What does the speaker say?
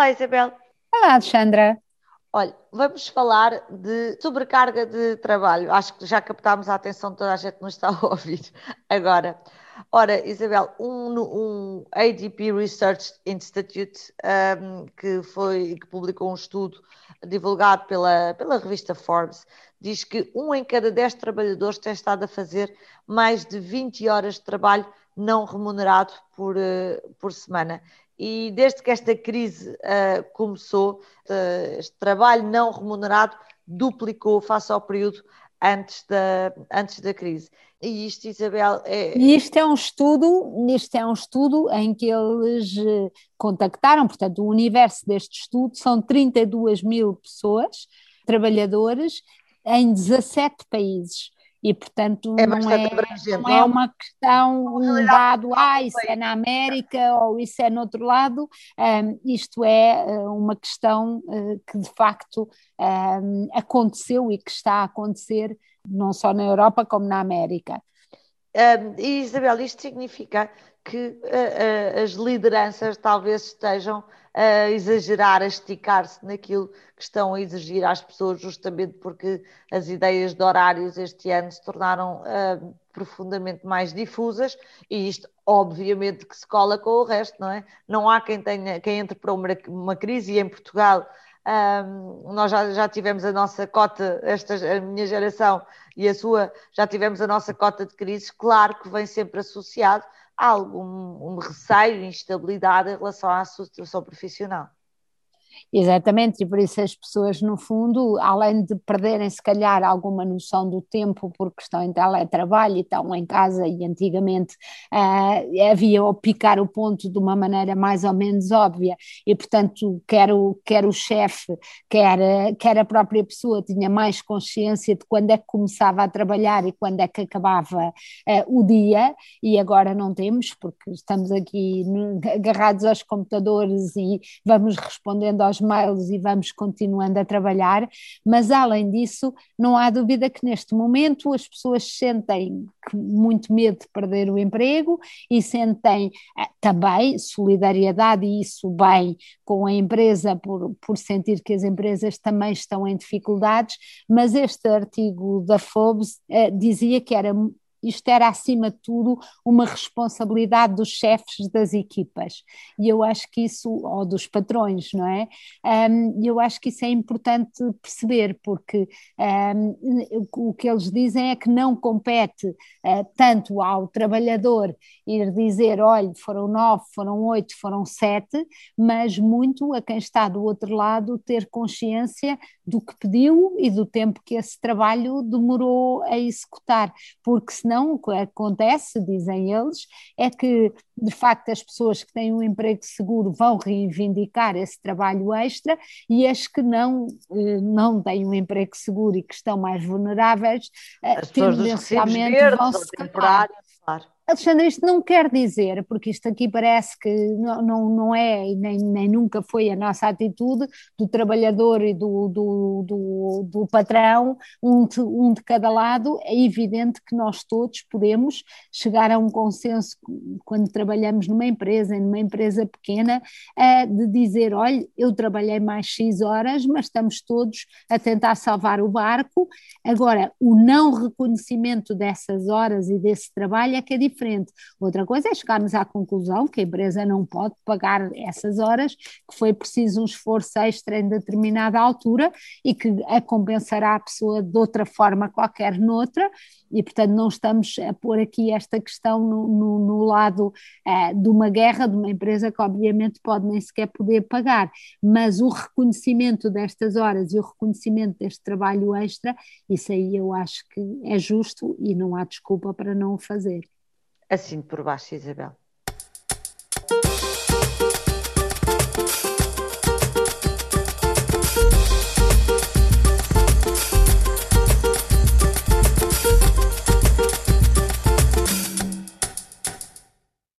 Olá, Isabel. Olá, Alexandra. Olha, vamos falar de sobrecarga de trabalho. Acho que já captámos a atenção de toda a gente que nos está a ouvir agora. Ora, Isabel, um, um ADP Research Institute um, que, foi, que publicou um estudo divulgado pela, pela revista Forbes diz que um em cada dez trabalhadores tem estado a fazer mais de 20 horas de trabalho não remunerado por, uh, por semana. E desde que esta crise uh, começou, uh, este trabalho não remunerado duplicou face ao período antes da, antes da crise. E isto, Isabel, é. E isto é um estudo, isto é um estudo em que eles eh, contactaram, portanto, o universo deste estudo são 32 mil pessoas, trabalhadores, em 17 países. E, portanto, é não, é, não é uma questão, um dado, ah, isso é na América ou isso é no outro lado, um, isto é eh, uma questão uh, que de facto um, aconteceu e que está a acontecer não só na Europa como na América. Um, e Isabel, isto significa que uh, uh, as lideranças talvez estejam a exagerar, a esticar-se naquilo que estão a exigir às pessoas, justamente porque as ideias de horários este ano se tornaram uh, profundamente mais difusas e isto, obviamente, que se cola com o resto, não é? Não há quem tenha, quem entre para uma, uma crise e em Portugal. Um, nós já, já tivemos a nossa cota, esta, a minha geração e a sua, já tivemos a nossa cota de crises, claro que vem sempre associado há algum um receio, instabilidade em relação à situação profissional. Exatamente, e por isso as pessoas, no fundo, além de perderem se calhar alguma noção do tempo porque estão em teletrabalho e estão em casa e antigamente uh, havia o picar o ponto de uma maneira mais ou menos óbvia e portanto quer o, quer o chefe, quer, quer a própria pessoa tinha mais consciência de quando é que começava a trabalhar e quando é que acabava uh, o dia e agora não temos porque estamos aqui agarrados aos computadores e vamos respondendo aos mails e vamos continuando a trabalhar, mas além disso, não há dúvida que neste momento as pessoas sentem muito medo de perder o emprego e sentem eh, também solidariedade e isso bem com a empresa por, por sentir que as empresas também estão em dificuldades, mas este artigo da Forbes eh, dizia que era isto era acima de tudo uma responsabilidade dos chefes das equipas e eu acho que isso, ou dos patrões, não é? Um, eu acho que isso é importante perceber porque um, o que eles dizem é que não compete uh, tanto ao trabalhador ir dizer, olha, foram nove, foram oito, foram sete, mas muito a quem está do outro lado ter consciência do que pediu e do tempo que esse trabalho demorou a executar, porque se senão o que acontece, dizem eles, é que de facto as pessoas que têm um emprego seguro vão reivindicar esse trabalho extra e as que não, eh, não têm um emprego seguro e que estão mais vulneráveis, eh, as tendencialmente vão se claro. Alexandre, isto não quer dizer, porque isto aqui parece que não, não, não é e nem, nem nunca foi a nossa atitude do trabalhador e do, do, do, do patrão, um de, um de cada lado. É evidente que nós todos podemos chegar a um consenso quando trabalhamos numa empresa, numa empresa pequena, de dizer: olha, eu trabalhei mais X horas, mas estamos todos a tentar salvar o barco. Agora, o não reconhecimento dessas horas e desse trabalho é que é diferente. Outra coisa é chegarmos à conclusão que a empresa não pode pagar essas horas, que foi preciso um esforço extra em determinada altura e que a compensará a pessoa de outra forma qualquer noutra, e portanto não estamos a pôr aqui esta questão no, no, no lado eh, de uma guerra de uma empresa que obviamente pode nem sequer poder pagar, mas o reconhecimento destas horas e o reconhecimento deste trabalho extra, isso aí eu acho que é justo e não há desculpa para não o fazer. Assim por baixo, Isabel.